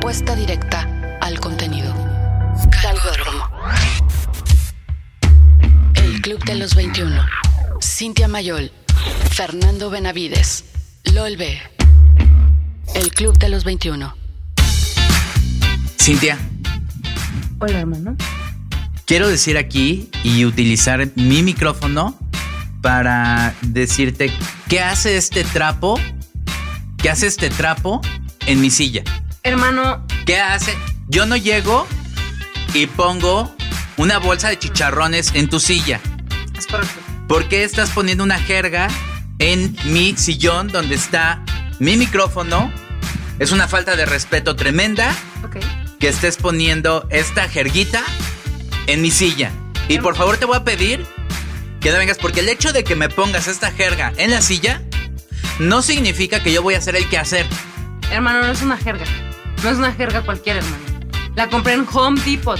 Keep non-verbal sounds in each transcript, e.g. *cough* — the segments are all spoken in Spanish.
respuesta directa al contenido. El Club de los 21. Cintia Mayol. Fernando Benavides. LOL B. El Club de los 21. Cintia, Hola, hermano. quiero decir aquí y utilizar mi micrófono para decirte qué hace este trapo, qué hace este trapo en mi silla. Hermano, ¿Qué hace? Yo no llego y pongo una bolsa de chicharrones en tu silla. es correcto. ¿Por qué estás poniendo una jerga en mi sillón donde está mi micrófono? Es una falta de respeto tremenda Ok. que estés poniendo esta jerguita en mi silla. Y por favor te voy a pedir que no vengas porque el hecho de que me pongas esta jerga en la silla no significa que yo voy a hacer el que hacer. Hermano, no es una jerga. No es una jerga cualquiera, hermano. La compré en Home Depot.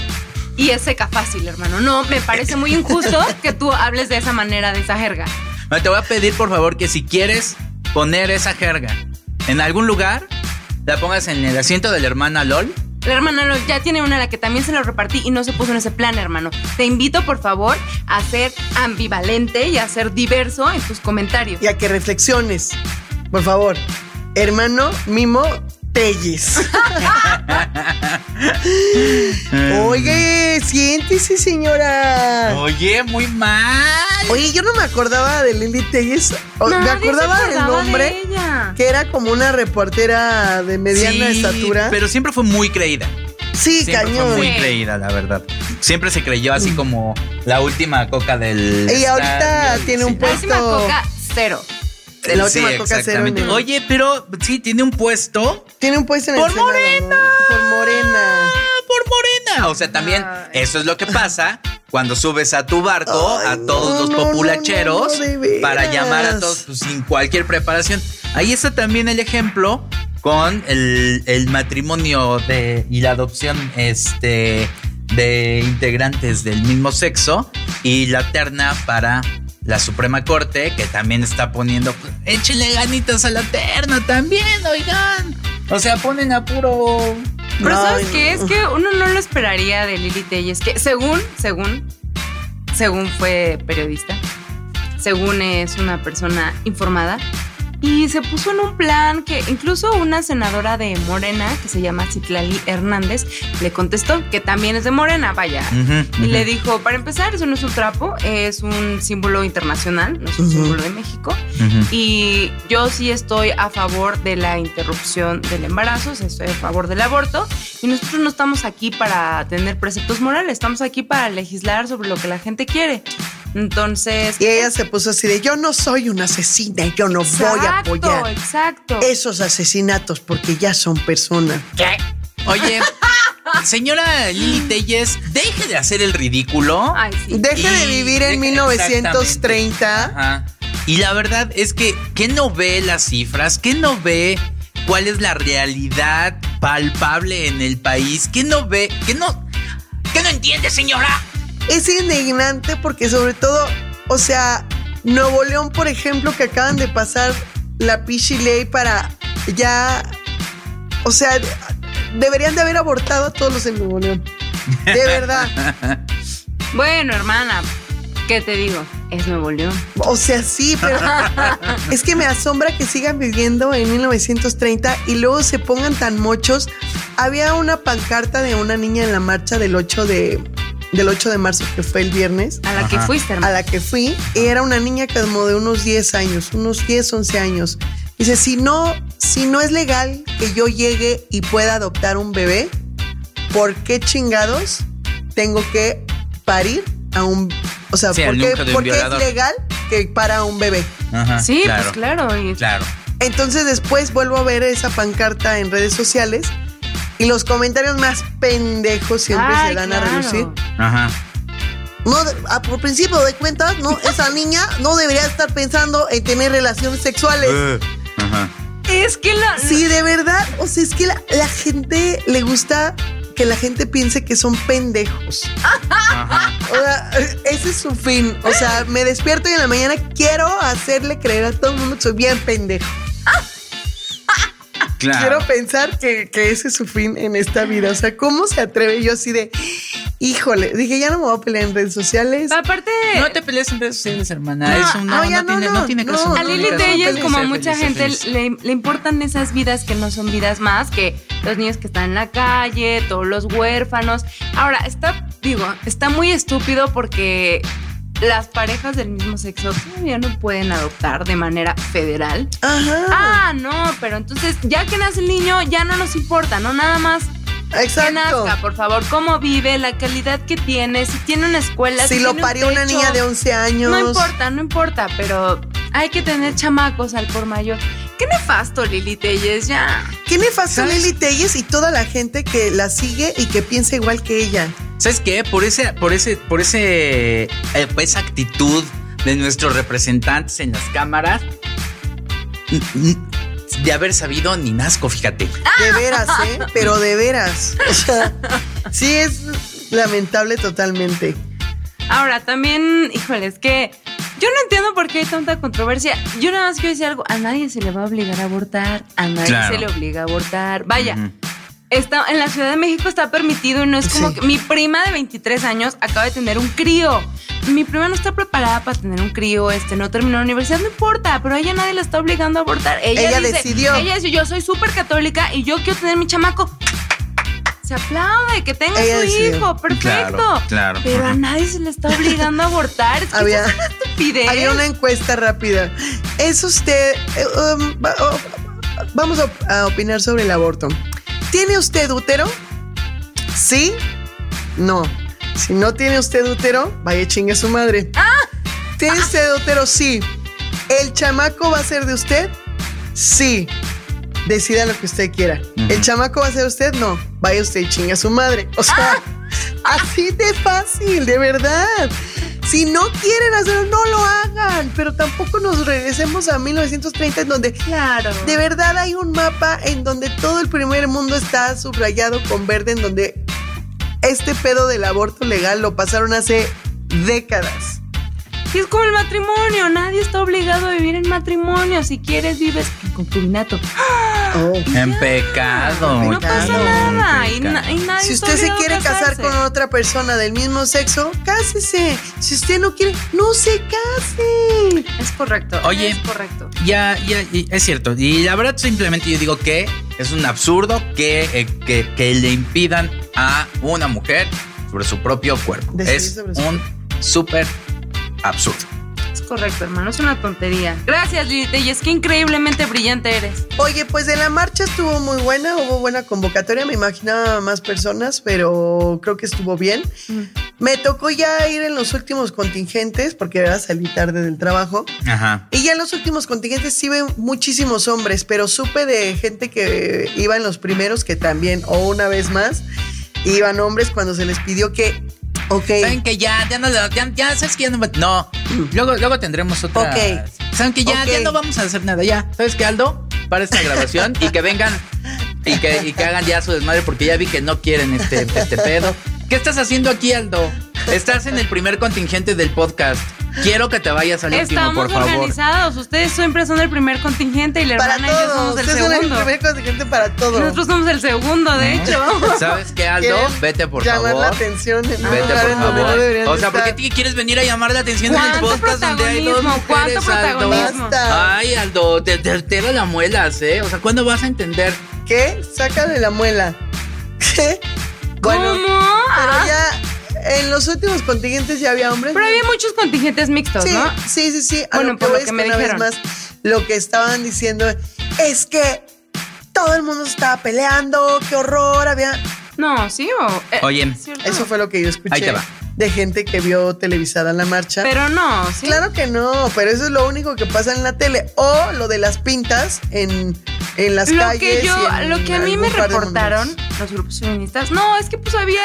Y es seca fácil, hermano. No, me parece muy injusto que tú hables de esa manera, de esa jerga. Te voy a pedir por favor que si quieres poner esa jerga en algún lugar, la pongas en el asiento de la hermana LOL. La hermana lo- ya tiene una a la que también se lo repartí y no se puso en ese plan, hermano. Te invito, por favor, a ser ambivalente y a ser diverso en tus comentarios. Y a que reflexiones. Por favor. Hermano Mimo Telles. *laughs* Oye, siéntese, señora. Oye, muy mal. Oye, yo no me acordaba de Lili Telles. Me se acordaba del acordaba de nombre. ella. Que era como una reportera de mediana Sí, estatura. Pero siempre fue muy creída. sí, Siempre cañón. fue muy creída, la verdad. Siempre se creyó así como la última coca del. Y ahorita tiene un sí. La última puesto- coca, cero. De la última coca cero en el- Oye, pero sí, tiene un puesto Tiene un puesto en Por el Senado, Morena. ¿no? Por Morena. Ah, por Morena. O sea, también Ay. eso es lo que pasa cuando subes a tu barco Ay, a todos no, los populacheros no, para llamar a todos pues, sin cualquier preparación. Ahí está también el ejemplo con el, el matrimonio de, y la adopción este, de integrantes del mismo sexo y la terna para la Suprema Corte que también está poniendo, échenle ganitas a la terna también, oigan. O sea, ponen a puro... Pero No, ¿sabes qué? Es que uno no lo esperaría de Lili Telles, que según, según, según fue periodista, según es una persona informada, y se puso en un plan que incluso una senadora de Morena, que se llama Citlali Hernández, le contestó que también es de Morena, vaya. Ujú, Y le dijo, para empezar, eso no es un trapo, es un símbolo internacional, no es un Ujú. símbolo de México. Y yo sí estoy a favor de la interrupción del embarazo, o sea, estoy a favor del aborto. Y nosotros no estamos aquí para tener preceptos morales, estamos aquí para legislar sobre lo que la gente quiere. Entonces. Y ella se puso así de, yo no soy una asesina y yo no voy a apoyar Exacto. esos asesinatos porque ya son personas. Oye, *laughs* señora Lili Telles, deje de hacer el ridículo. Ay, sí. Deje de vivir en deje- 1930. Ajá. Y la verdad es que, ¿qué no ve las cifras? ¿Qué no ve cuál es la realidad palpable en el país? ¿Qué no ve? ¿Qué no, qué no entiende, señora? Es indignante porque sobre todo, o sea, Nuevo León, por ejemplo, que acaban de pasar la Pichi Ley para ya, o sea, deberían de haber abortado a todos los en Nuevo León. De verdad. *laughs* Bueno, hermana, ¿qué te digo? Es Nuevo León. O sea, sí, pero *laughs* es que me asombra que sigan viviendo en 1930 y luego se pongan tan mochos. Había una pancarta de una niña en la marcha del 8 de, del 8 de marzo, que fue el viernes, A la que fuiste, a hermana. la que fui, y era una niña como de unos 10 años, unos 10, 11 años. Dice, si no, si no es legal que yo llegue y pueda adoptar un bebé, ¿por qué chingados tengo que parir a un... O sea, Sí, ¿por qué, núcleo de un por qué es legal que para un bebé? Ajá, Sí, pues claro. y- Claro. Entonces después vuelvo a ver esa pancarta en redes sociales y los comentarios más pendejos siempre Ay, se dan a claro. relucir. Ajá. No, a- por principio de cuentas, no, *laughs* esa niña no debería estar pensando en tener relaciones sexuales. Eh, Ajá. Es que la. Sí, de verdad. O sea, es que la, la gente le gusta que la gente piense que son pendejos. Ajá. O sea, ese es su fin. O sea, me despierto y en la mañana quiero hacerle creer a todo el mundo que soy bien pendejo. Claro. quiero pensar que, que ese es su fin en esta vida. O sea, ¿cómo se atreve yo así de, híjole, dije, ya no me voy a pelear en redes sociales? Aparte, No te pelees en redes sociales, hermana. No, Eso no, no, ya no, tiene, no, tiene no. caso. a Lili. Telles, como sé mucha feliz, gente, feliz. le, le importan esas vidas que no son vidas más, que los niños que están en la calle, todos los huérfanos. Ahora, está, digo, está muy estúpido porque las parejas del mismo sexo todavía no pueden adoptar de manera federal. Ajá. Ah, no, pero entonces ya que nace el niño ya no nos importa, ¿no? Nada más que Exacto. nazca, por favor, cómo vive, la calidad que tiene, si tiene una escuela. Si lo un parió una niña de 11 años. No importa, no importa, pero hay que tener chamacos al por mayor. Qué nefasto, Lili Telles, ya. Qué nefasto ¿Sabes? Lili Telles y toda la gente que la sigue y que piensa igual que ella. ¿Sabes qué? Por ese, por ese, por ese, eh, esa actitud de nuestros representantes en las cámaras, de haber sabido ni nazco, fíjate. De veras, ¿eh? Pero de veras. O sea, sí es lamentable totalmente. Ahora, también, híjole, es que yo no entiendo por qué hay tanta controversia. Yo nada más quiero decir algo. A nadie se le va a obligar a abortar. A nadie Claro. se le obliga a abortar. Vaya. Está, en la Ciudad de México está permitido y no es como Sí. que mi prima de 23 años acaba de tener un crío. Mi prima no está preparada para tener un crío, este, no terminó la universidad, no importa, pero a ella nadie la está obligando a abortar. Ella, Ella dice- decidió. Ella dice, yo soy súper católica y yo quiero tener mi chamaco. Se aplaude, que tenga Ella su decidió. hijo, perfecto. Claro, claro. Pero a nadie se le está obligando a abortar. Es que Había- eso es una estupidez. Había una encuesta rápida. ¿Es usted... eh, um, oh, vamos a, a opinar sobre el aborto. ¿Tiene usted útero? ¿Sí? No. Si no tiene usted útero, vaya chingue su madre. ¿Tiene usted útero? Sí. ¿El chamaco va a ser de usted? Sí. Decida lo que usted quiera. ¿El chamaco va a ser usted? No. Vaya usted y chingue a su madre. O sea, así de fácil, de verdad. Si no quieren hacerlo, no lo hagan. Pero tampoco nos regresemos a 1930 en donde Claro. de verdad hay un mapa en donde todo el primer mundo está subrayado con verde, en donde este pedo del aborto legal lo pasaron hace décadas. Y es como el matrimonio, nadie está obligado a vivir en matrimonio. Si quieres, vives en concubinato. En pecado. No pasa nada. Y, En na- pecado. y nadie Si usted se quiere casar con otra persona del mismo sexo, cásese. Si usted no quiere, no se case. Es correcto. Oye. Es correcto. Ya, ya, y es cierto. Y la verdad, simplemente yo digo que es un absurdo que, eh, que, que le impidan a una mujer sobre su propio cuerpo. Decidir Es su un súper absurdo. Es correcto, hermano. Es una tontería. Gracias, Lilith. Y es que increíblemente brillante eres. Oye, pues de la marcha estuvo muy buena, hubo buena convocatoria, me imaginaba más personas, pero creo que estuvo bien. Me tocó ya ir en los últimos contingentes, porque era salí tarde del trabajo. Ajá. Y ya en los últimos contingentes sí ven muchísimos hombres, pero supe de gente que iba en los primeros que también, o una vez más, iban hombres cuando se les pidió que, ok, Saben que ya, ya no, ya, ya sabes que ya no No, luego, luego tendremos otra. Ok. Saben que ya, ya no vamos a hacer nada. Ya, ¿sabes qué, Aldo? Para esta grabación y que vengan y que, y que hagan ya su desmadre porque ya vi que no quieren este, este pedo. ¿Qué estás haciendo aquí, Aldo? Estás en el primer contingente del podcast. Quiero que te vayas al último, Estamos por favor. organizados. Ustedes siempre son el primer contingente y la para hermana y yo somos el ustedes son el segundo. primer contingente para todo. Nosotros somos el segundo, de hecho. ¿Sabes qué, Aldo? Vete, por llamar favor. la atención en un Vete, lugar por en donde no favor. deberían o sea, ¿por qué te quieres venir a llamar la atención en el ¿Cuánto podcast donde hay dos protagonismo? ¿Cuánto mujeres, Aldo? protagonismo? Basta. Ay, Aldo, te, te, te la muelas, ¿eh? O sea, ¿cuándo vas a entender? ¿Qué? Sácale la muela. *laughs* ¿Qué? Bueno, ¿Cómo? pero ya en los últimos contingentes ya había hombres. Pero había muchos contingentes mixtos, Sí, ¿no? sí, sí, sí. A Bueno, lo que por lo que es me una vez dijeron. más, lo que estaban diciendo es que todo el mundo se estaba peleando, qué horror, había... No, sí o. eh, Oye. Eso fue lo que yo escuché Ahí te va. de gente que vio televisada la marcha. Pero no, sí. Claro que no, pero eso es lo único que pasa en la tele. O lo de las pintas en, en las Lo calles. que yo, y en lo que a mí me reportaron los grupos feministas, no, es que pues había,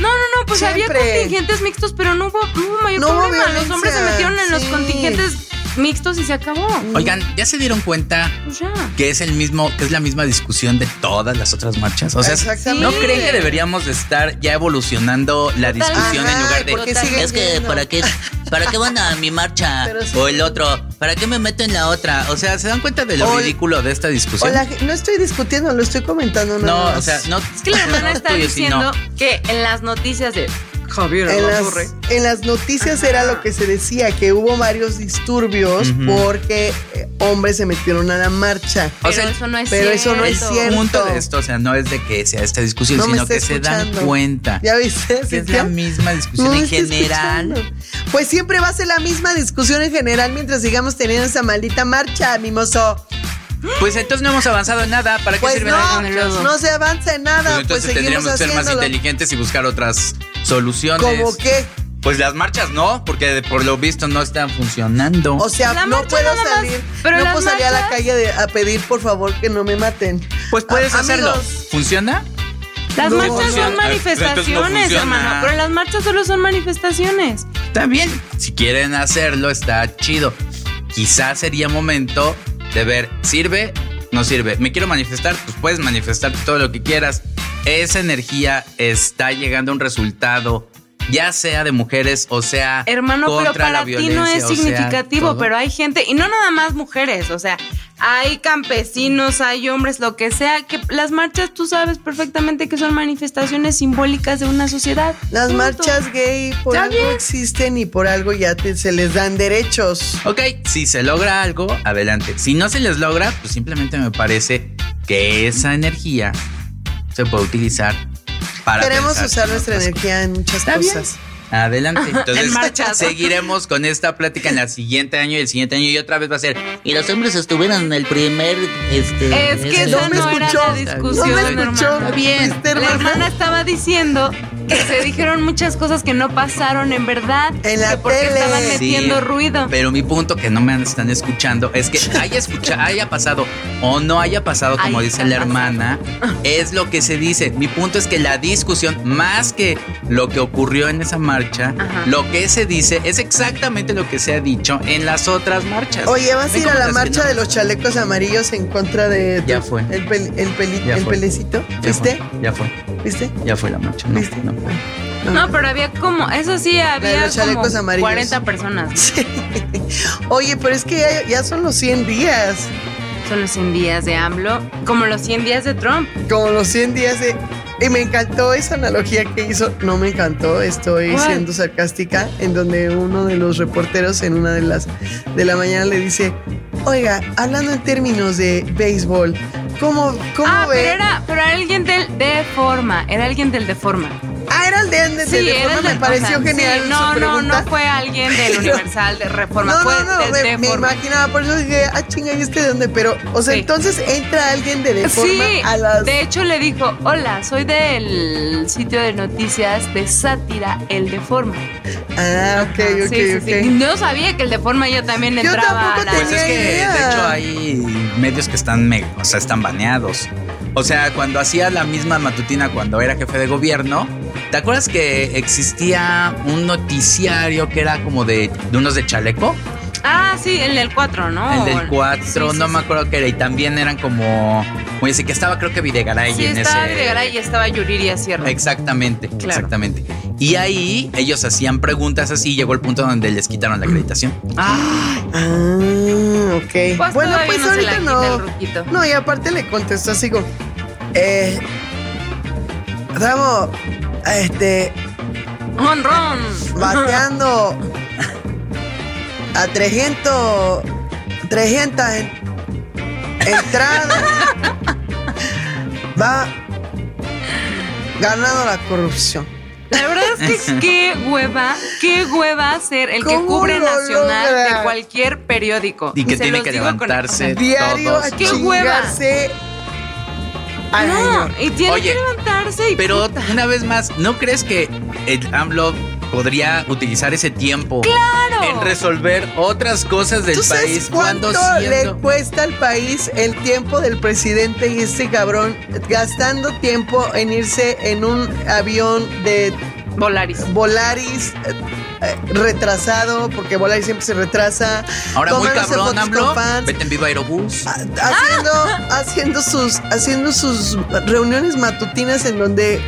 no, no, no, pues había contingentes mixtos, pero no hubo, no hubo mayor No hubo problema. Los hombres se metieron en los contingentes mixtos y se acabó. Oigan, ¿ya se dieron cuenta Pues ya. que es el mismo, que es la misma discusión de todas las otras marchas? O sea, Exactamente. ¿no creen que deberíamos de estar ya evolucionando la discusión Ajá, en lugar de es que para qué ¿para qué van a mi marcha? Sí. O el otro, ¿para qué me meto en la otra? O sea, ¿se dan cuenta de lo O- ridículo de esta discusión? La no estoy discutiendo, lo estoy comentando. no, o sea, no. Es que la *laughs* hermana está tuyo, sí, no. diciendo que en las noticias de Javier En las, en las noticias era lo que se decía, que hubo varios disturbios porque eh, hombres se metieron a la marcha. Pero O sea, eso no es pero eso no es cierto. cierto. El punto de esto, o sea, no es de que sea esta discusión, No sino que se dan cuenta. ¿Ya viste? Que es la misma discusión No en general. escuchando. Pues siempre va a ser la misma discusión en general mientras sigamos teniendo esa maldita marcha, mimoso. Pues entonces no hemos avanzado en nada. ¿Para qué Pues sirven las no, marchas? no se avanza en nada, Pues pues, entonces tendríamos que ser más inteligentes y buscar otras soluciones. ¿Cómo qué? Pues las marchas no, porque por lo visto no están funcionando. O sea, La no puedo nada más, salir, pero no puedo salir a la calle de- a pedir por favor que no me maten. pues puedes a- hacerlo. amigos. ¿Funciona? Las No, marchas no, son no manifestaciones, funciona. hermano. Pero las marchas solo son manifestaciones. Bien. Si quieren hacerlo, está chido. Quizás sería momento de ver, ¿sirve? No sirve. ¿Me quiero manifestar? Pues puedes manifestarte todo lo que quieras. Esa energía está llegando a un resultado, ya sea de mujeres o sea Hermano, pero contra la para ti no es sea, significativo, pero hay gente, y no nada más mujeres, o sea, hay campesinos, hay hombres, lo que sea, que las marchas tú sabes perfectamente que son manifestaciones simbólicas de una sociedad. Las Punto. marchas gay por algo bien. existen y por algo ya te- se les dan derechos. Ok, si se logra algo, adelante. Si no se les logra, pues simplemente me parece que esa energía se puede utilizar para. Queremos usar en nuestra energía en muchas bien. Adelante. Entonces, En seguiremos con esta plática en el siguiente año y el siguiente año y otra vez va a ser. Y los hombres estuvieron en el primer. Este, Es que esa No me escuchó. no me escuchó. bien. La hermana estaba diciendo que se dijeron muchas cosas que no pasaron en verdad. En la que porque tele. estaban Sí, metiendo ruido. Pero mi punto que no me están escuchando es que *laughs* haya escucha, haya pasado o no haya pasado, como dice la hermana, es lo que se dice. Mi punto es que la discusión, más que lo que ocurrió en esa marcha, Ajá. lo que se dice es exactamente lo que se ha dicho en las otras marchas. Oye, ¿vas a ¿Ven ir a la marcha no? de los chalecos amarillos en contra de Ya fue. el, pel- el, peli- Ya el fue. pelecito? Ya ¿Viste? fue, ya fue, ¿Viste? ya fue la marcha. No, ¿Viste? no fue. No, pero había como, eso sí, había como amarillos. 40 personas. Sí. *laughs* Oye, pero es que ya, ya son los 100 días. Son los 100 días de AMLO, como los 100 días de Trump. Como los 100 días de... Y me encantó esa analogía que hizo. No me encantó, estoy ¿Cuál? siendo sarcástica, en donde uno de los reporteros en una de las de la mañana le dice, oiga, hablando en términos de béisbol, ¿cómo, cómo Ah, ve? pero era, pero era alguien del de forma, era alguien del de forma. Ah, era el de, de, de Sí, Reforma, el me pareció o sea, genial. sí, su no, no, no fue alguien del *laughs* Universal de Reforma, No, fue no, no, de me forma. imaginaba, por eso dije, ah, chinga, ¿y este de dónde? Pero, o sea, Sí. entonces entra alguien de Reforma Sí, a las... de hecho le dijo, hola, soy del sitio de noticias de sátira, el de forma. Ah, ok, Ajá, ok, sí, sí, ok. sí. No sabía que el de forma yo también Yo entraba tampoco a la... Pues es que idea. de hecho hay medios que están, me- o sea, están baneados. O sea, cuando hacía la misma matutina cuando era jefe de gobierno, ¿te acuerdas que existía un noticiario que era como de, de unos de chaleco? Ah, sí, el del 4, ¿no? El del 4, Sí, sí, no sí. me acuerdo qué era. Y también eran como, muy así que estaba creo que Videgaray Sí, en estaba ese. Videgaray y estaba Yuriria Sierra. Exactamente, exactamente. Y ahí ellos hacían preguntas así y llegó el punto donde les quitaron la acreditación. Ay, Ah, ok. pues bueno, pues no ahorita no. No, y aparte le contestó así como, eh, estamos, este, Honrón. bateando a 300, 300 en- entradas. Va ganando la corrupción. La verdad es que *laughs* qué hueva, qué hueva ser el que ¿Cómo cubre nacional logra? de cualquier periódico. Y que Se tiene que con- levantarse. o sea, Diario Todos. a ¡Qué hueva! al No, año. y tiene Oye, que levantarse y Pero puta. una vez más, ¿no crees que el AMLO podría utilizar ese tiempo ¡Claro! en resolver otras cosas del ¿Tú sabes país cuánto cuando le siendo cuesta al país el tiempo del presidente y este cabrón gastando tiempo en irse en un avión de Volaris. Volaris eh, eh, retrasado, porque Volaris siempre se retrasa. ahora muy cabrón AMLO, vete en vivo Aerobús. a- haciendo, haciendo sus haciendo sus reuniones matutinas en donde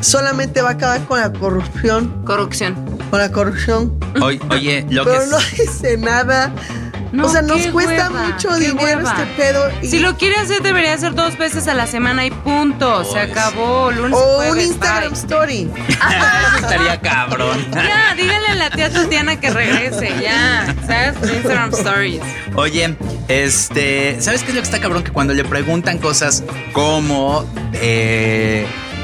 solamente va a acabar con la corrupción. Corrupción. con la corrupción. Oye, oye, lo que Pero no dice nada. No, o sea, nos cuesta hueva, mucho dinero hueva. este pedo. y- Si lo quiere hacer, debería hacer dos veces a la semana y punto. Se acabó. Lunes y o jueves, un Instagram bye. Story. *laughs* Eso estaría cabrón. Ya, dígale a la tía Tatiana que regrese, ya. ¿Sabes? Instagram Stories. Oye, este, ¿sabes qué es lo que está cabrón? Que cuando le preguntan cosas como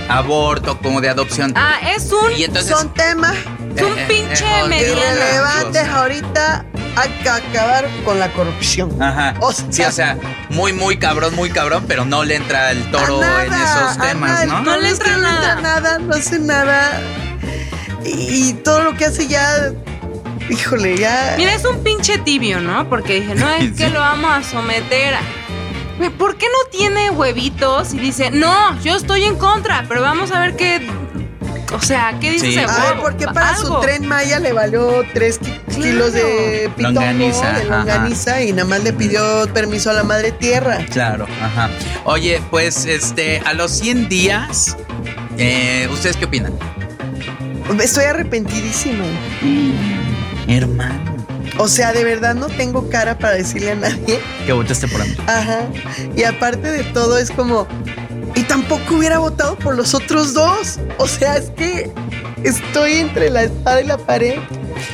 aborto, como de adopción. Ah, es un. y entonces. Son temas es un pinche irrelevantes ahorita. Hay que acabar con la corrupción. Aja. O sea- sí, o sea, muy, muy cabrón, muy cabrón, pero no le entra el toro A en nada, esos temas, nada, ¿no? No le entra nada. nada, no hace nada. Y, y todo lo que hace ya. Híjole, ya. Mira, es un pinche tibio, ¿no? Porque dije, no, es *laughs* que lo vamos a someter ¿Por qué no tiene huevitos y dice, no, yo estoy en contra, pero vamos a ver qué. O sea, ¿qué dice Sí. ese A ver, huevo? ¿por qué para su tren Maya le valió 3 kilos de pitongo, Longaniza, de ajá. longaniza y nada más le pidió permiso a la madre tierra? Claro, ajá. Oye, pues este, a los 100 días, eh, ¿ustedes qué opinan? Estoy arrepentidísimo. Hermano. O sea, de verdad no tengo cara para decirle a nadie. Que votaste por mí. Ajá. Y aparte de todo es como... Y tampoco hubiera votado por los otros dos. O sea, es que estoy entre la espada y la pared.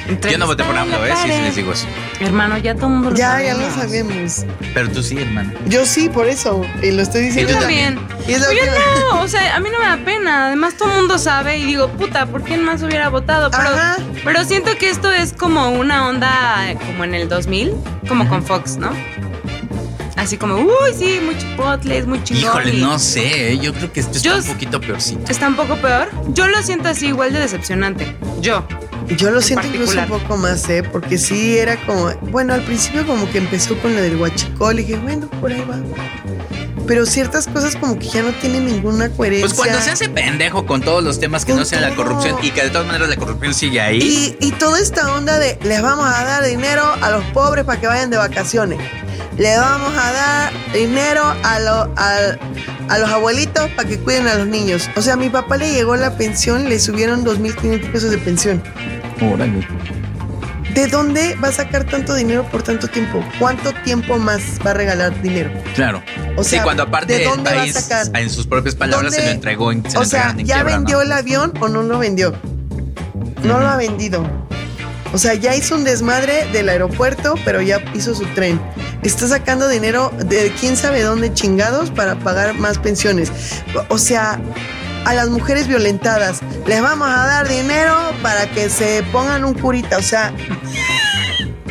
Entre Yo no voté por AMLO, ¿eh? Sí, sí les digo eso. Hermano, ya todo el mundo lo Ya, sabemos. ya lo sabemos. Pero tú sí, hermano. Yo sí, por eso. Y lo estoy diciendo. Y Yo también. Y es lo Oye, que- no, *laughs* o sea, a mí no me da pena. Además, todo el mundo sabe y digo, puta, ¿por quién más hubiera votado? Pero, Ajá. pero siento que esto es como una onda eh, como en el 2000, como con Fox, ¿no? Así como, uy, sí, muy chipotles, muy chingón. Híjole, y no sé, ¿eh? yo creo que esto está Yo un s- poquito peorcito. Está un poco peor. Yo lo siento así, igual de decepcionante. Yo. Yo lo en siento incluso un poco más, ¿eh? Porque sí era como. Bueno, al principio como que empezó con lo del huachicol y dije, bueno, por ahí va. Pero ciertas cosas como que ya no tienen ninguna coherencia. Pues cuando se hace pendejo con todos los temas que Con no sean la corrupción y que de todas maneras la corrupción sigue ahí. Y, y toda esta onda de les vamos a dar dinero a los pobres para que vayan de vacaciones. Le vamos a dar dinero a, lo- a los abuelitos para que cuiden a los niños. O sea, a mi papá le llegó la pensión, le subieron 2.500 pesos de pensión. Órale. ¿De dónde va a sacar tanto dinero por tanto tiempo? ¿Cuánto tiempo más va a regalar dinero? Claro. O sí, sea, cuando aparte ¿de el dónde va a país, sacar? en sus propias palabras, se ¿Dónde? lo entregó en, se lo O sea, en ¿ya quiebra, vendió ¿no? el avión o no lo vendió? No lo ha vendido. O sea, ya hizo un desmadre del aeropuerto, pero ya hizo su tren. Está sacando dinero de quién sabe dónde chingados para pagar más pensiones. O sea, a las mujeres violentadas les vamos a dar dinero para que se pongan un curita. O sea,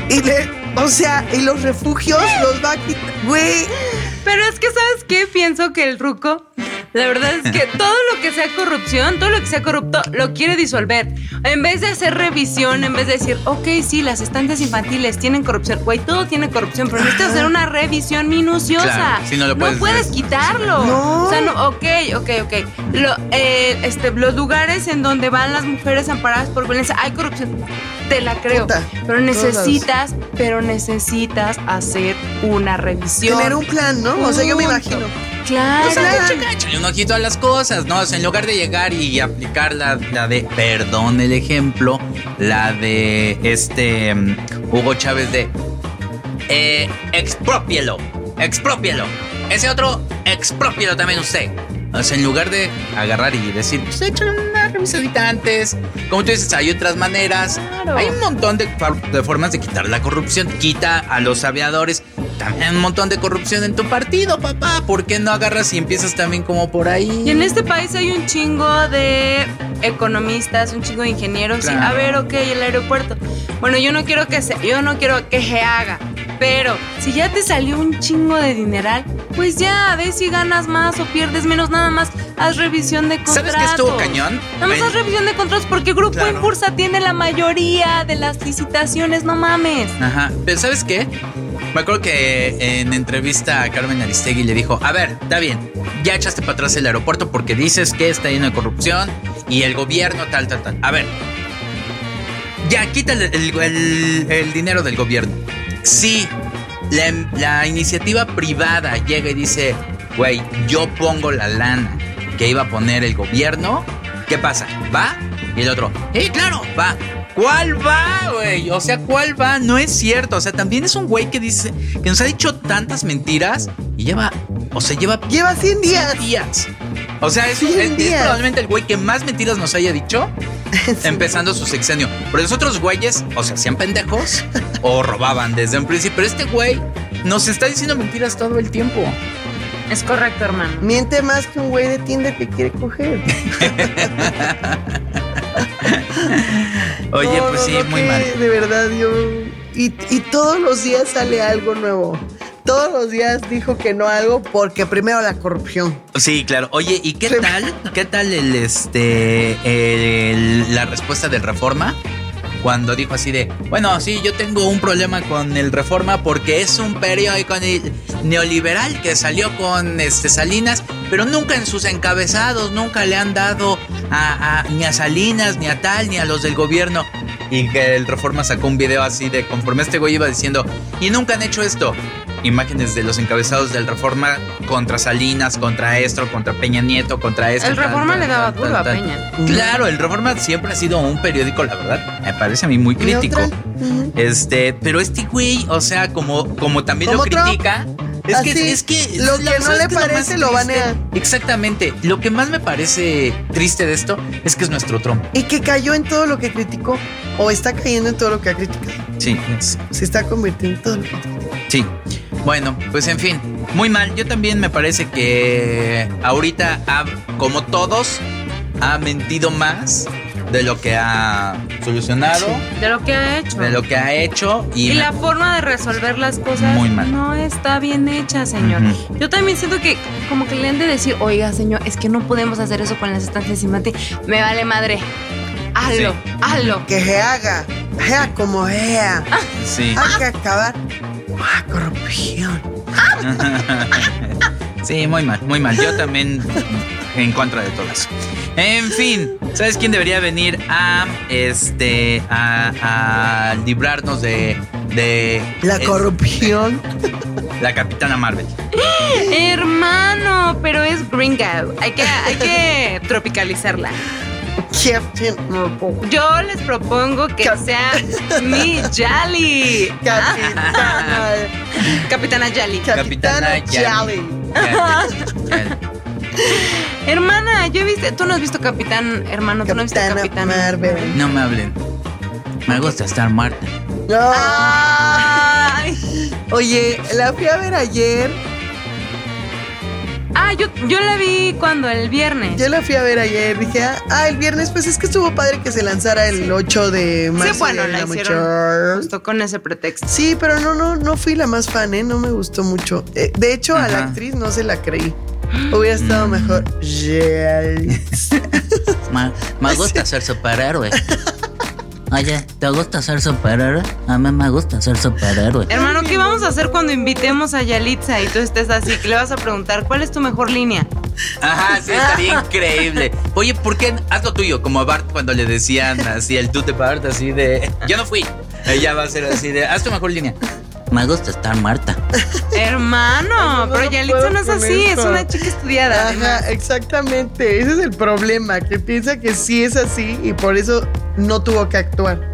y le, o sea, y los refugios los va a quitar. Güey, Pero es que, ¿sabes qué? Pienso que el ruco, la verdad es que todo lo que sea corrupción, todo lo que sea corrupto, lo quiere disolver. En vez de hacer revisión, en vez de decir, ok, sí, las estancias infantiles tienen corrupción, güey, todo tiene corrupción, pero necesitas hacer una revisión minuciosa. Claro, si no lo puedes- puedes quitarlo. No. O sea, no, ok, ok, ok. Lo, eh, este, los lugares en donde van las mujeres amparadas por violencia, hay corrupción. Te la creo. Puta, pero necesitas, pero necesitas hacer una revisión. tener un plan, ¿no? O sea, yo me Punto. imagino. Claro. O sea, checa, échale un ojito a las cosas, ¿no? O sea, en lugar de llegar y aplicar la, la de, perdón el ejemplo, la de este Hugo Chávez de, eh, expropielo, expropielo. Ese otro, expropielo también usted. O sea, en lugar de agarrar y decir, pues échale una revisadita antes. Como tú dices, hay otras maneras. Claro. Hay un montón de, de formas de quitar la corrupción. Quita a los aviadores. También un montón de corrupción en tu partido, papá. ¿Por qué no agarras y empiezas también como por ahí? Y en este país hay un chingo de economistas, un chingo de ingenieros. y, Claro. a ver, ok, el aeropuerto. Bueno, yo no quiero que se, yo no quiero que se haga. Pero si ya te salió un chingo de dineral, pues ya, ves si ganas más o pierdes menos, nada más haz revisión de contratos. ¿Sabes qué estuvo cañón? Nada más haz revisión de contratos porque Grupo Claro. Impulsa tiene la mayoría de las licitaciones, no mames. Ajá. Pero ¿sabes qué? Me acuerdo que en entrevista a Carmen Aristegui le dijo, a ver, está bien, ya echaste para atrás el aeropuerto porque dices que está lleno de corrupción y el gobierno tal, tal, tal. A ver, ya quita el, el- dinero del gobierno. Si la, la iniciativa privada llega y dice, güey, yo pongo la lana que iba a poner el gobierno, ¿qué pasa? ¿Va? Y el otro, ¡eh, claro! Va. ¿Cuál va, güey? O sea, ¿cuál va? No es cierto. O sea, también es un güey que dice que nos ha dicho tantas mentiras y lleva, o sea, lleva Lleva 100 días. días. O sea, es, 100 es- es probablemente el güey que más mentiras nos haya dicho *laughs* empezando su sexenio. Pero los otros güeyes, o sea, hacían pendejos o robaban desde un principio. Pero este güey nos está diciendo mentiras todo el tiempo. Es correcto, hermano. Miente más que un güey de Tinder que quiere coger. *laughs* *laughs* Oye, No, pues sí, no, muy mal. De verdad, yo. Y, y todos los días sale algo nuevo. Todos los días dijo que no algo porque primero la corrupción. Sí, claro. Oye, ¿y qué tal? ¿Qué tal el este el- la respuesta del Reforma? Cuando dijo así de, bueno, sí, yo tengo un problema con el Reforma porque es un periódico ne- neoliberal que salió con este Salinas, pero nunca en sus encabezados, nunca le han dado a, a- ni a Salinas, ni a tal, ni a los del gobierno. Y que el Reforma sacó un video así de conforme este güey iba diciendo, y nunca han hecho esto. Imágenes de los encabezados del Reforma contra Salinas, contra Estro, contra Peña Nieto, contra esto. El tal, Reforma tal, le daba duro a. Peña. Claro, el Reforma siempre ha sido un periódico, la verdad, me parece a mí muy crítico. Este, pero este güey, o sea, como, como también lo Trump. critica. Es Así, que, es que lo que no ¿sabes le parece, lo triste? banea. Exactamente. Lo que más me parece triste de esto es que es nuestro Trump. Y que cayó en todo lo que criticó. O está cayendo en todo lo que ha criticado. Sí, es- Se está convirtiendo en todo lo que criticó. sí. Bueno, pues en fin, muy mal. Yo también me parece que ahorita, ha- como todos, ha mentido más de lo que ha solucionado, De lo que ha hecho. de lo que ha hecho y, Y me- la forma de resolver las cosas Muy mal. no está bien hecha, señor. Yo también siento que como que le han de decir, oiga, señor, es que no podemos hacer eso con las estancias infantil. Me vale madre. Hazlo, Sí. hazlo. Que se haga. Sea como sea. sí. Hay que acabar la corrupción. *laughs* Sí, muy mal, muy mal. Yo también en contra de todo eso. En fin, ¿sabes quién debería venir a este a, a librarnos de de La es- corrupción. *laughs* la Capitana Marvel? Hermano, pero es gringo. Hay que, hay que tropicalizarla. Captain Marvel. Yo les propongo que Cap- sea mi Jolly. *laughs* Capitana. Capitana Jolly. Capitana Jolly. Hermana, yo he visto. Tú no has visto Capitán, hermano. Tú no has visto Capitán. Marvel. No me hablen. Me gusta estar. No. Ay. Oye, la fui a ver ayer. Ah, yo, yo la vi cuando el viernes. Yo la fui a ver ayer. Dije, ah, ah, el viernes, pues es que estuvo padre que se lanzara el 8 de marzo. Sí, bueno, la Mujer. hicieron justo con ese pretexto. Sí, pero no, no, no fui la más fan, ¿eh? No me gustó mucho. Eh, de hecho, a la actriz no se la creí. Hubiera estado Mm. mejor. Yes. Me, me gusta ser superhéroe. Oye, ¿te gusta ser superhéroe? A mí me gusta ser superhéroe. Hermano, ¿qué vamos a hacer cuando invitemos a Yalitza y tú estés así? Que le vas a preguntar, ¿cuál es tu mejor línea? Ajá, sí, estaría *laughs* increíble. Oye, ¿por qué haz lo tuyo? Como a Bart cuando le decían así el tú de Bart, así de yo no fui. Ella va a ser así de haz tu mejor línea. Me gusta estar muerta. *laughs* Hermano, No pero Yalitza no es así, es una chica estudiada. además. Ajá, exactamente. Ese es el problema, que piensa que sí es así y por eso no tuvo que actuar.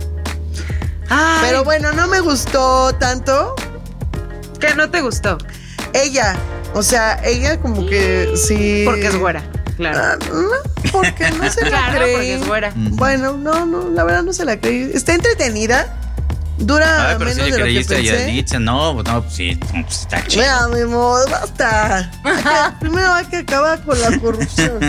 Ay, Pero bueno, no me gustó tanto ¿qué no te gustó? ella. O sea, ella como que sí. Porque es güera, claro. Ah, no, porque no se la Claro, creí. porque es güera. Bueno, no, no, la verdad no se la creí. Está entretenida. Dura Ay, pero menos si le de lo que creíste a pensé. Yalitza, no, no, pues sí, no, pues está chido. Mira, mi amor, basta. Hay *laughs* que- primero hay que acabar con la corrupción.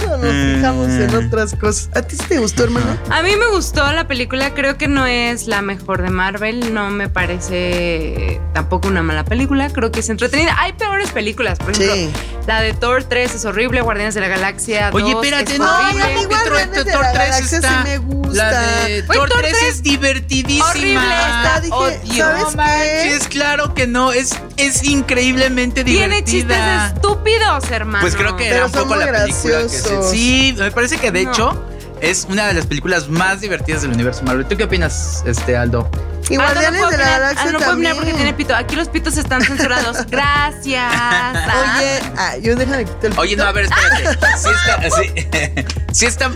Luego nos fijamos en otras cosas. ¿A ti sí te gustó, hermano? A mí me gustó la película, creo que no es la mejor de Marvel, no me parece tampoco una mala película, creo que es entretenida. Hay peores películas, por ejemplo, Sí. la de Thor 3 es horrible, Guardianes de la Galaxia 2 Oye, espérate, es no, horrible. a mí igual Thor- Guardianes de Thor la 3 Galaxia sí está- me gusta. La de Thor Thor 3 3 es divertidísima. Horrible, está, dije, Odio. ¿sabes No qué? manches, claro que no, es, es increíblemente Tiene chistes divertida. estúpidos, hermano. Pues creo que Pero era un son poco muy la película que se... Sí, me parece que de No. hecho es una de las películas más divertidas del universo Marvel. ¿Tú qué opinas, este Aldo? Y Ah, no Guardianes puedo de la. Galaxia Ah, no puedo opinar porque tiene pito. Aquí los pitos están censurados. *laughs* Gracias. Ah. Oye, ah, yo déjame quitar el Oye, no, a ver, espérate. *laughs* Sí está, sí, *laughs* sí está.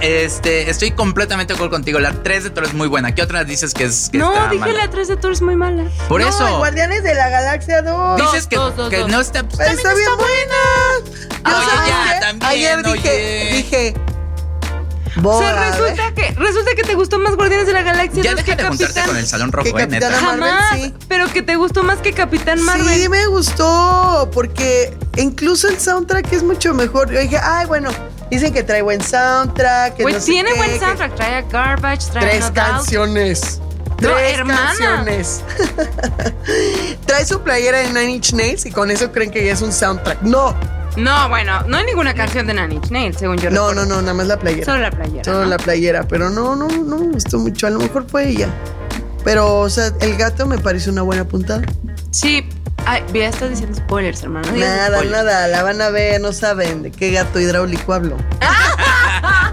este, estoy completamente de acuerdo contigo. La 3 de Toro es muy buena. ¿Qué otras dices que es que no, está dije mala? la 3 de Tour es muy mala. Por No, eso. Guardianes de la Galaxia 2. Dices que, Dos, dos, que dos. no está. pues, está bien buena. Yo Oye, ¿sabes ya, también, Ayer dije, oye. Dije. O sea, resulta que, resulta que te gustó más Guardianes de la Galaxia Ya 2 deja que de juntarte Capitán. con el Salón Rojo, Que eh, neta. Capitana Marvel, Jamás, sí. pero que te gustó más que Capitán Marvel. Sí, me gustó, porque incluso el soundtrack es mucho mejor. Yo dije, ay, bueno, dicen que trae buen soundtrack. Que Pues no sé tiene qué, buen que- soundtrack, trae a Garbage, trae Tres No Doubt. canciones. No, Tres hermana. canciones. *laughs* trae su playera de Nine Inch Nails y con eso creen que ya es un soundtrack. No, No, bueno, no hay ninguna canción de Inch Nails, según yo no, recuerdo. no, no, nada más la playera. Solo la playera. Solo ¿no? la playera, pero no, no, no me gustó mucho. A lo mejor fue ella. Pero, o sea, el gato me parece una buena puntada. Sí. Ay, ya estás diciendo spoilers, hermano. Nada, spoilers. nada, la van a ver, no saben de qué gato hidráulico hablo. *laughs*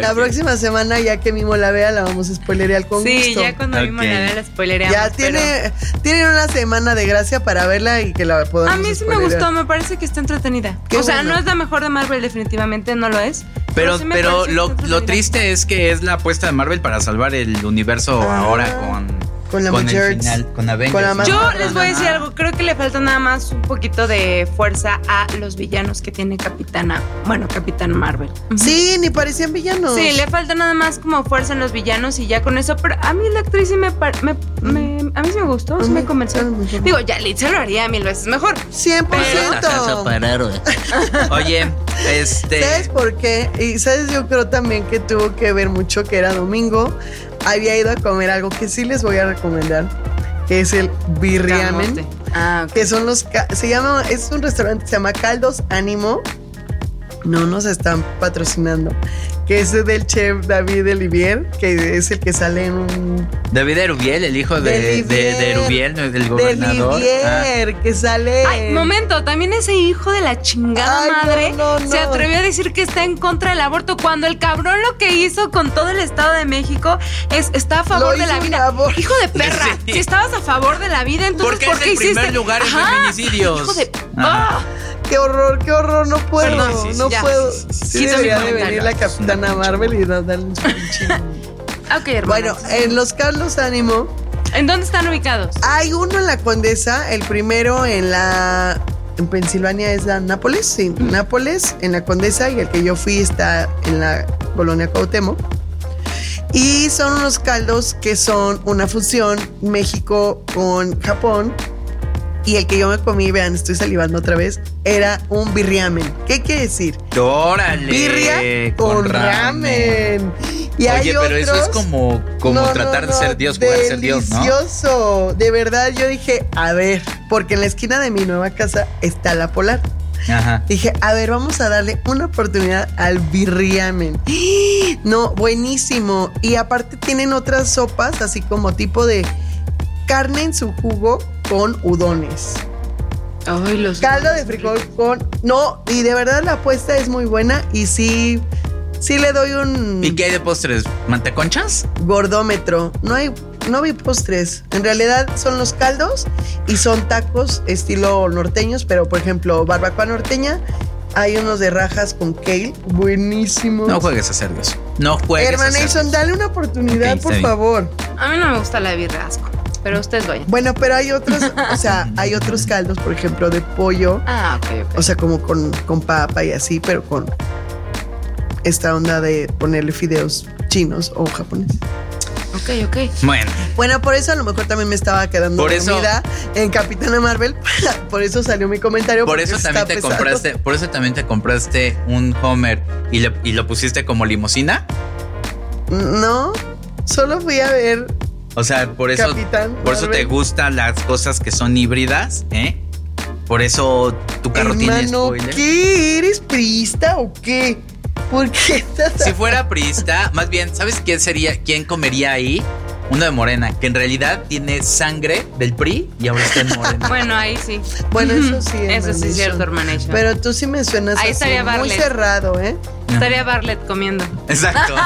La próxima semana, ya que Mimo la vea, la vamos a spoilerear con Sí, gusto. ya cuando vimos Ok. la vea la spoilereamos. Ya pero- tiene, tienen una semana de gracia para verla y que la podamos A mí sí me gustó, me parece que está entretenida. Qué o sea, bueno. no es la mejor de Marvel, definitivamente no lo es. Pero, sí pero lo, lo triste es que es la apuesta de Marvel para salvar el universo Ah, ahora con, con la el Avengers. final, con Avengers. Con la Yo les voy a decir algo, creo que le falta nada más un poquito de fuerza a los villanos que tiene Capitana, bueno, Capitán Marvel. Sí, ni parecían villanos. Sí, le falta nada más como fuerza en los villanos y ya con eso, pero a mí la actriz sí me, par- me- me- a mí sí me gustó, sí me convenció. Digo, ya Liz se lo haría mil veces mejor. 100%. Salsa para héroe. *laughs* Oye, este. ¿Sabes por qué? Y sabes, yo creo también que tuvo que ver mucho que era domingo. Había ido a comer algo que sí les voy a recomendar, que es el birriamen. Ah, que son los se llama es un restaurante que se llama Caldos Ánimo. No nos están patrocinando que es del chef David Elivier que es el que sale en un David Erubiel, el hijo de, De de. Erubiel, ¿no? del de gobernador. Ah. Que sale Ay, momento, también ese hijo de la chingada Ay, madre no, no. se atrevió a decir que está en contra del aborto cuando el cabrón lo que hizo con todo el Estado de México es está a favor Lo de la vida. Hijo de *laughs* perra, Sí. si estabas a favor de la vida, entonces Porque ¿por es qué el primer hiciste? lugar en Ajá, feminicidios. Hijo de. ¡Ah! Qué horror qué horror no puedo Perdón, sí, sí, no ya. puedo Sí, sí, debería de venir la capitana Marvel y darle un *laughs* pinche Ok, hermano. bueno en los Carlos Ánimo ¿En dónde están ubicados? Hay uno en la Condesa, el primero en la. En Pensilvania es la Nápoles, sí, Nápoles, en la Condesa, y el que yo fui está en la colonia Cuauhtémoc. Y son unos caldos que son una fusión México con Japón. Y el que yo me comí, vean, estoy salivando otra vez, era un birriamen. ¿Qué quiere decir? Órale. Birria con, ramen. Y hay Oye, pero eso es como, como no, tratar no, de ser Dios, a ser Dios, ¿no? Delicioso. De verdad, yo dije, a ver, porque en la esquina de mi nueva casa está la polar. Ajá. Dije, a ver, vamos a darle una oportunidad al birriamen. *gasps* No, buenísimo. Y aparte tienen otras sopas, así como tipo de carne en su jugo con udones. Ay, los Caldo de frijol con... No, y de verdad la apuesta es muy buena y sí, sí le doy un... ¿Y qué hay de postres? ¿Manteconchas? gordómetro. No hay, no vi postres. En realidad son los caldos y son tacos estilo norteños, pero por ejemplo, barbacoa norteña. Hay unos de rajas con kale, buenísimos. No juegues a ser Dios. No juegues Hermanation, dale una oportunidad, por favor. A mí no me gusta la birra asco, pero ustedes vayan. Bueno, pero hay otros, o sea, *laughs* hay otros caldos, por ejemplo, de pollo, Ah, ok, ok. o sea, como con, con papa y así, pero con esta onda de ponerle fideos chinos o japoneses. ok, ok. Bueno, Bueno, por eso a lo mejor también me estaba quedando Por eso- en Capitana Marvel. *laughs* por eso salió mi comentario. por eso también te pesado. compraste, por eso también te compraste un Homer y, le- y lo pusiste como limosina. No, solo fui a ver. O sea, por eso, Capitán por eso te gustan las cosas que son híbridas, ¿eh? Por eso tu carro tiene Hermano, spoiler. ¿qué? ¿Eres priista o qué? ¿Por qué estás Si fuera priista, más bien, ¿sabes quién sería, quién comería ahí? Uno de Morena, que en realidad tiene sangre del PRI y ahora está en *laughs* Morena. Bueno, ahí sí. Bueno, eso sí. *laughs* Eso sí es cierto, hermanation. Pero tú sí me suenas Ahí así, estaría muy Barlet. cerrado, ¿eh? Estaría Bartlett comiendo. Exacto. *laughs*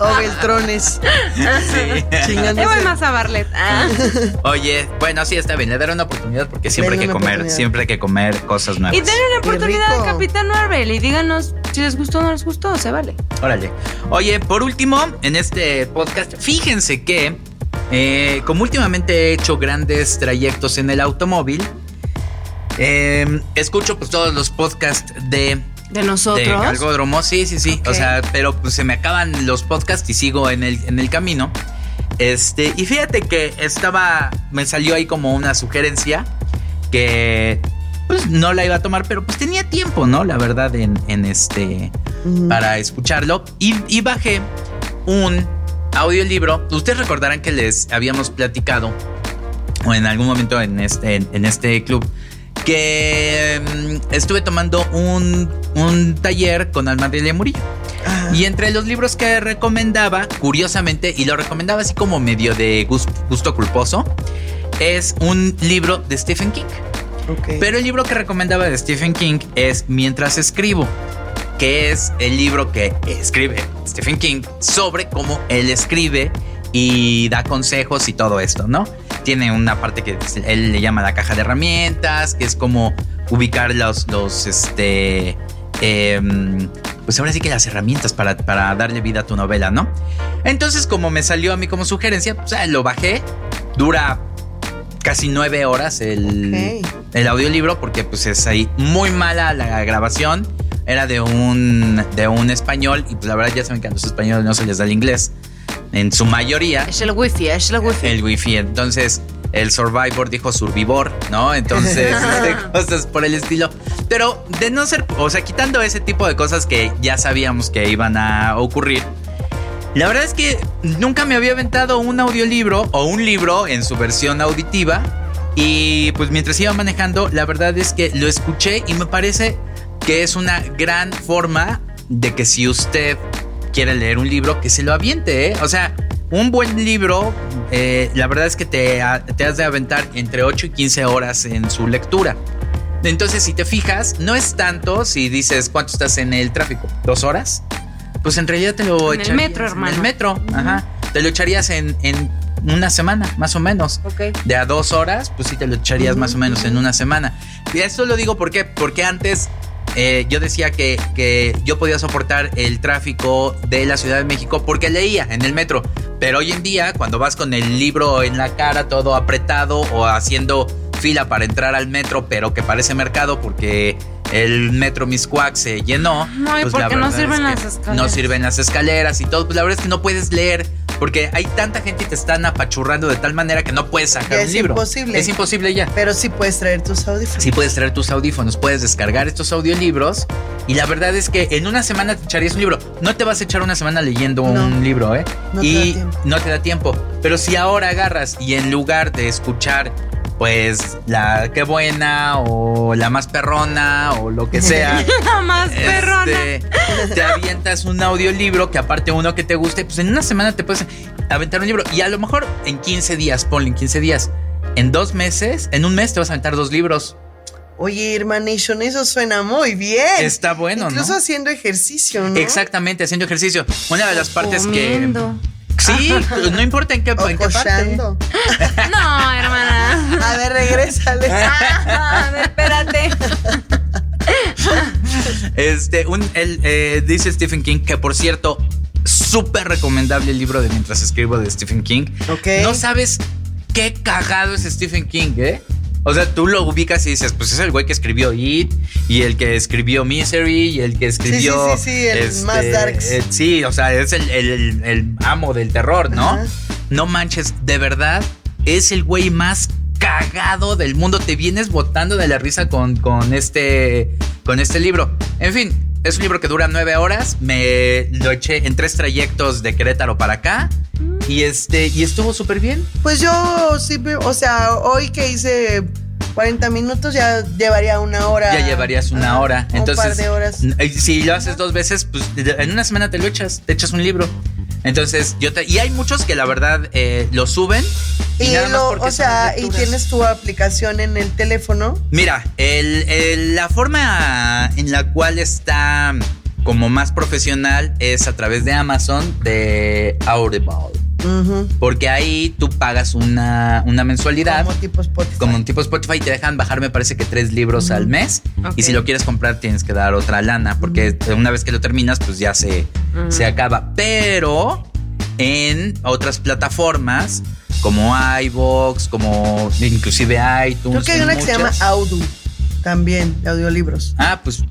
O Beltrones. Sí. Chingándose. Yo voy más a Bartlett. Ah. *laughs* Oye, bueno, sí, está bien. Le daré una oportunidad porque siempre hay que comer, siempre hay que comer cosas nuevas. Y denle una oportunidad al Capitán Marvel y díganos si les gustó o no les gustó, se vale. Órale. Oye, por último, en este podcast, fíjense que eh, como últimamente he hecho grandes trayectos en el automóvil, eh, escucho pues todos los podcasts de, De de nosotros. Galgódromo. Sí, sí, sí. O sea, pero pues se me acaban los podcasts y sigo en el, en el camino. Este, y fíjate que estaba, me salió ahí como una sugerencia que pues no la iba a tomar, pero pues tenía tiempo, ¿no? La verdad, en, en este, para escucharlo. Y, y bajé un audiolibro. Ustedes recordarán que les habíamos platicado, o en algún momento en este, en, en este club, que mm, estuve tomando un, un taller con Almadrilia Murillo. Ah, Y entre los libros que recomendaba, curiosamente, y lo recomendaba así como medio de gusto, gusto culposo, es un libro de Stephen King. Pero el libro que recomendaba de Stephen King es Mientras escribo, que es el libro que escribe Stephen King sobre cómo él escribe y da consejos y todo esto, ¿no? Tiene una parte que él le llama la caja de herramientas, que es como ubicar los, los este, em, pues ahora sí que las herramientas para, para darle vida a tu novela, ¿no? Entonces, como me salió a mí como sugerencia, pues ah, lo bajé, dura casi nueve horas el, el audiolibro porque pues es ahí muy mala la grabación. Era de un, de un español y pues la verdad ya saben que a los españoles no se les da el inglés en su mayoría Es el wifi, es el wifi. el wifi. Entonces el Survivor dijo Survivor, ¿no? Entonces *laughs* este, cosas por el estilo. Pero de no ser, o sea, quitando ese tipo de cosas que ya sabíamos que iban a ocurrir. La verdad es que nunca me había aventado un audiolibro o un libro en su versión auditiva. Y pues mientras iba manejando, la verdad es que lo escuché y me parece que es una gran forma de que si usted quiere leer un libro, que se lo aviente, ¿eh? O sea, un buen libro, eh, la verdad es que te, te has de aventar entre 8 y 15 horas en su lectura. Entonces, si te fijas, no es tanto si dices cuánto estás en el tráfico, dos horas. Pues en realidad te lo En el echarías metro, En hermano. el metro, ajá. Te lo echarías en, en una semana, más o menos. Ok. De a dos horas, pues sí te lo echarías más o menos en una semana. Y esto lo digo porque, porque antes eh, yo decía que, que yo podía soportar el tráfico de la Ciudad de México porque leía en el metro. Pero hoy en día, cuando vas con el libro en la cara, todo apretado o haciendo fila para entrar al metro, pero que parece mercado porque el metro Miscuac se llenó. No, y pues, porque no sirven es las que escaleras. No sirven las escaleras y todo. Pues la verdad es que no puedes leer porque hay tanta gente y te están apachurrando de tal manera que no puedes sacar un es libro. imposible. Es imposible ya. Pero sí puedes traer tus audífonos. Sí puedes traer tus audífonos, puedes descargar estos audiolibros y la verdad es que en una semana te echarías un libro. No te vas a echar una semana leyendo No. un libro, ¿eh? No te y da tiempo. no te da tiempo. Pero si ahora agarras y en lugar de escuchar pues la qué buena o la más perrona o lo que sea, *laughs* La más perrona. este, te avientas un audiolibro que aparte uno que te guste, pues en una semana te puedes aventar un libro y a lo mejor en 15 días, ponle en 15 días, en dos meses, en un mes te vas a aventar dos libros. Oye, Hermanation, eso suena muy bien. Está bueno, Incluso ¿no? haciendo ejercicio, ¿no? Exactamente, haciendo ejercicio. Una de las partes Comiendo. que... Sí, *laughs* no importa en qué, O en qué parte. *laughs* No, hermana. A ver, regrésale. *laughs* A ver, espérate. Este, un, él, eh, dice Stephen King, que por cierto, súper recomendable el libro de Mientras escribo de Stephen King. Ok. No sabes qué cagado es Stephen King, ¿eh? O sea, tú lo ubicas y dices, pues es el güey que escribió It, y el que escribió Misery, y el que escribió. sí, sí, el más darks. eh, sí, o sea, es el, el- el amo del terror, ¿no? Ajá. No manches, de verdad, es el güey más cagado del mundo. Te vienes botando de la risa con, con, este, con este libro. En fin, es un libro que dura nueve horas. Me lo eché en tres trayectos de Querétaro para acá. Y este, y estuvo súper bien. Pues yo sí, o sea, hoy que hice 40 minutos ya llevaría una hora. Ya llevarías una Ajá, hora. Un par de horas. si lo haces dos veces, pues en una semana te lo echas, te echas un libro. Entonces, yo te, y hay muchos que la verdad eh, lo suben. Y, Y, nada más lo, porque o son sea, y tienes tu aplicación en el teléfono. Mira, el- el- la forma en la cual está como más profesional es a través de Amazon de Audible. Porque ahí tú pagas una, una mensualidad. Como tipo Spotify. Como un tipo Spotify y te dejan bajar, me parece que tres libros al mes. Y si lo quieres comprar, tienes que dar otra lana. Porque una vez que lo terminas, pues ya se, se acaba. Pero en otras plataformas, como iVoox, como inclusive iTunes. Creo que hay una que se llama. Audu también, de audiolibros. Ah, pues,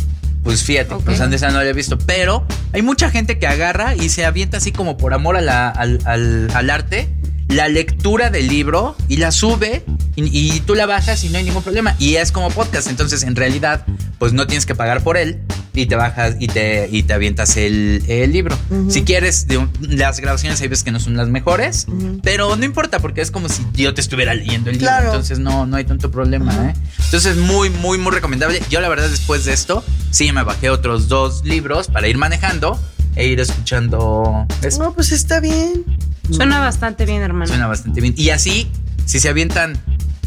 pues fíjate, Ok. pues antes ya no lo había visto. Pero hay mucha gente que agarra y se avienta así como por amor a la- al, al- al arte, la lectura del libro y la sube y, y tú la bajas y no hay ningún problema. Y es como podcast. Entonces, en realidad, pues no tienes que pagar por él y te bajas y te, y te avientas el, el libro. Si quieres, de un- las grabaciones hay veces que no son las mejores, pero no importa porque es como si yo te estuviera leyendo el libro. Claro. Entonces, no, no hay tanto problema, ¿eh? Entonces, muy, muy, muy recomendable. Yo, la verdad, después de esto, sí me bajé otros dos libros para ir manejando e ir escuchando. No, pues está bien. Suena bastante bien, hermano. Suena bastante bien. Y así, si se avientan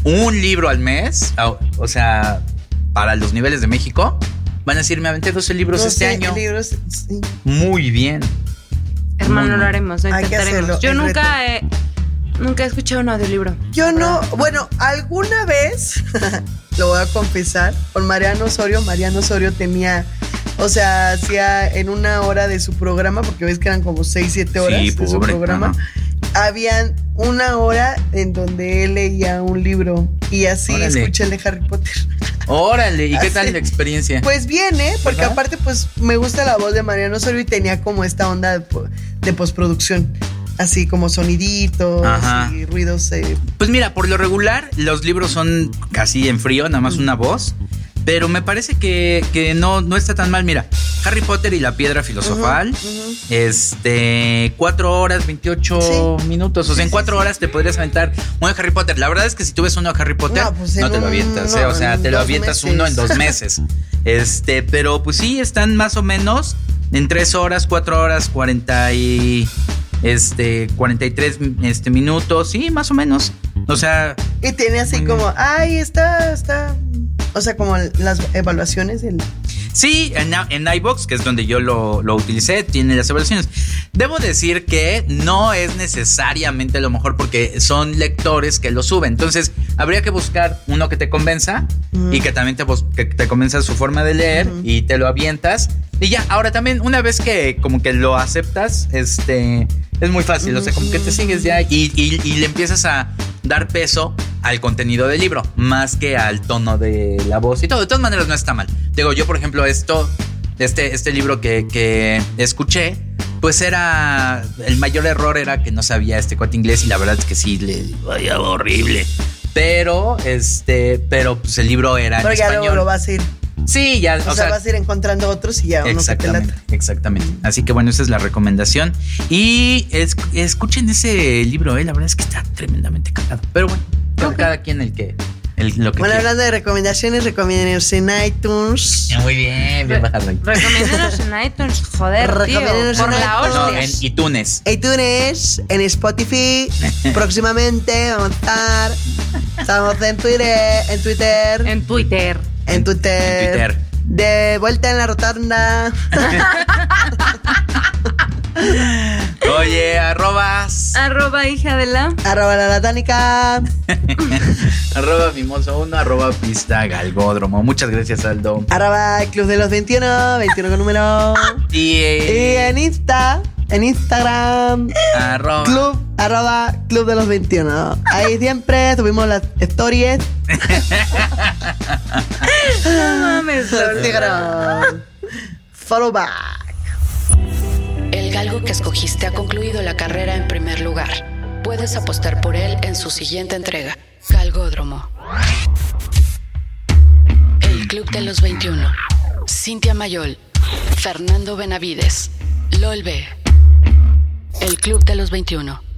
un libro al mes, o, o sea, para los niveles de México, van a decir, me aventé 12 libros este año. libros, sí. Muy bien. Hermano, lo haremos, lo Hay que intentaremos. hacerlo, Yo nunca he, nunca he escuchado un audiolibro. Yo no, bueno, alguna vez, *laughs* lo voy a confesar, con Mariano Osorio, Mariano Osorio tenía, o sea, hacía en una hora de su programa, porque ves que eran como 6, 7 horas Sí, de su programa, habían una hora en donde él leía un libro y así Órale. escuché el de Harry Potter. Órale, ¿y qué tal la experiencia? Pues viene, porque Ajá. aparte pues me gusta la voz de Mariano Osorio y tenía como esta onda de postproducción, así como soniditos Ajá. y ruidos. eh, Pues mira, por lo regular, los libros son casi en frío, nada más una voz. Pero me parece que, que no, no está tan mal. Mira, Harry Potter y la piedra filosofal. Este, 4 horas, 28 minutos. O sea, en 4 horas te podrías aventar uno de Harry Potter. La verdad es que si tú ves uno de Harry Potter, No, pues te lo avientas. no, ¿eh? O sea, te lo avientas meses. uno en dos meses. Este, pero pues sí, están más o menos en 3 horas, 4 horas, 40 y. Este, 43 este, minutos. Sí, más o menos. O sea, Y tiene así como, ay, está, está. O sea, como las evaluaciones del. Sí, en, en iBox, que es donde yo lo, lo utilicé, tiene las evaluaciones. Debo decir que no es necesariamente lo mejor porque son lectores que lo suben. Entonces, habría que buscar uno que te convenza Ujú. y que también te, que te convenza su forma de leer y te lo avientas. Y ya, ahora también, una vez que como que lo aceptas, este, es muy fácil. O sea, como que te sigues ya y, y- y le empiezas a dar peso al contenido del libro, más que al tono de la voz y todo. De todas maneras, no está mal. Digo, yo, por ejemplo, esto, este, este libro que, que escuché, pues era. El mayor error era que no sabía este cuate inglés y la verdad es que sí, le vaya horrible. Pero, este, pero pues el libro era en Pero ya luego lo vas a ir. Sí, ya, O, sea, vas a ir encontrando otros y ya uno que te Exactamente, lata. exactamente. Así que bueno, esa es la recomendación. Y es- escuchen ese libro, eh, la verdad es que está tremendamente cagado. Pero bueno, cada- cada quien el que el, lo que Bueno, quiera. hablando de recomendaciones, recomiéndenos en iTunes. Muy bien, bien bajado ahí. Recomiéndanos en iTunes, joder, tío. Por la hostia. en iTunes. iTunes, en Spotify. *laughs* próximamente vamos a estar. Estamos en Twitter, en Twitter, En Twitter. En Twitter. En Twitter. De vuelta en la rotonda. *laughs* Oye, arrobas. Arroba hija de la. Arroba la latánica. *laughs* arroba mimoso 1, arroba pista galgódromo. Muchas gracias, Aldo. Arroba Club de los 21, 21 con número. Y, Y eh, en Insta, en Instagram, arroba. club, arroba Club de los 21. Ahí siempre subimos las stories. No mames. Instagram. Follow back. El galgo que escogiste ha concluido la carrera en primer lugar. Puedes apostar por él en su siguiente entrega. Galgódromo. El Club de los 21. Cintia Mayol. Fernando Benavides. Lolbe. El Club de los 21.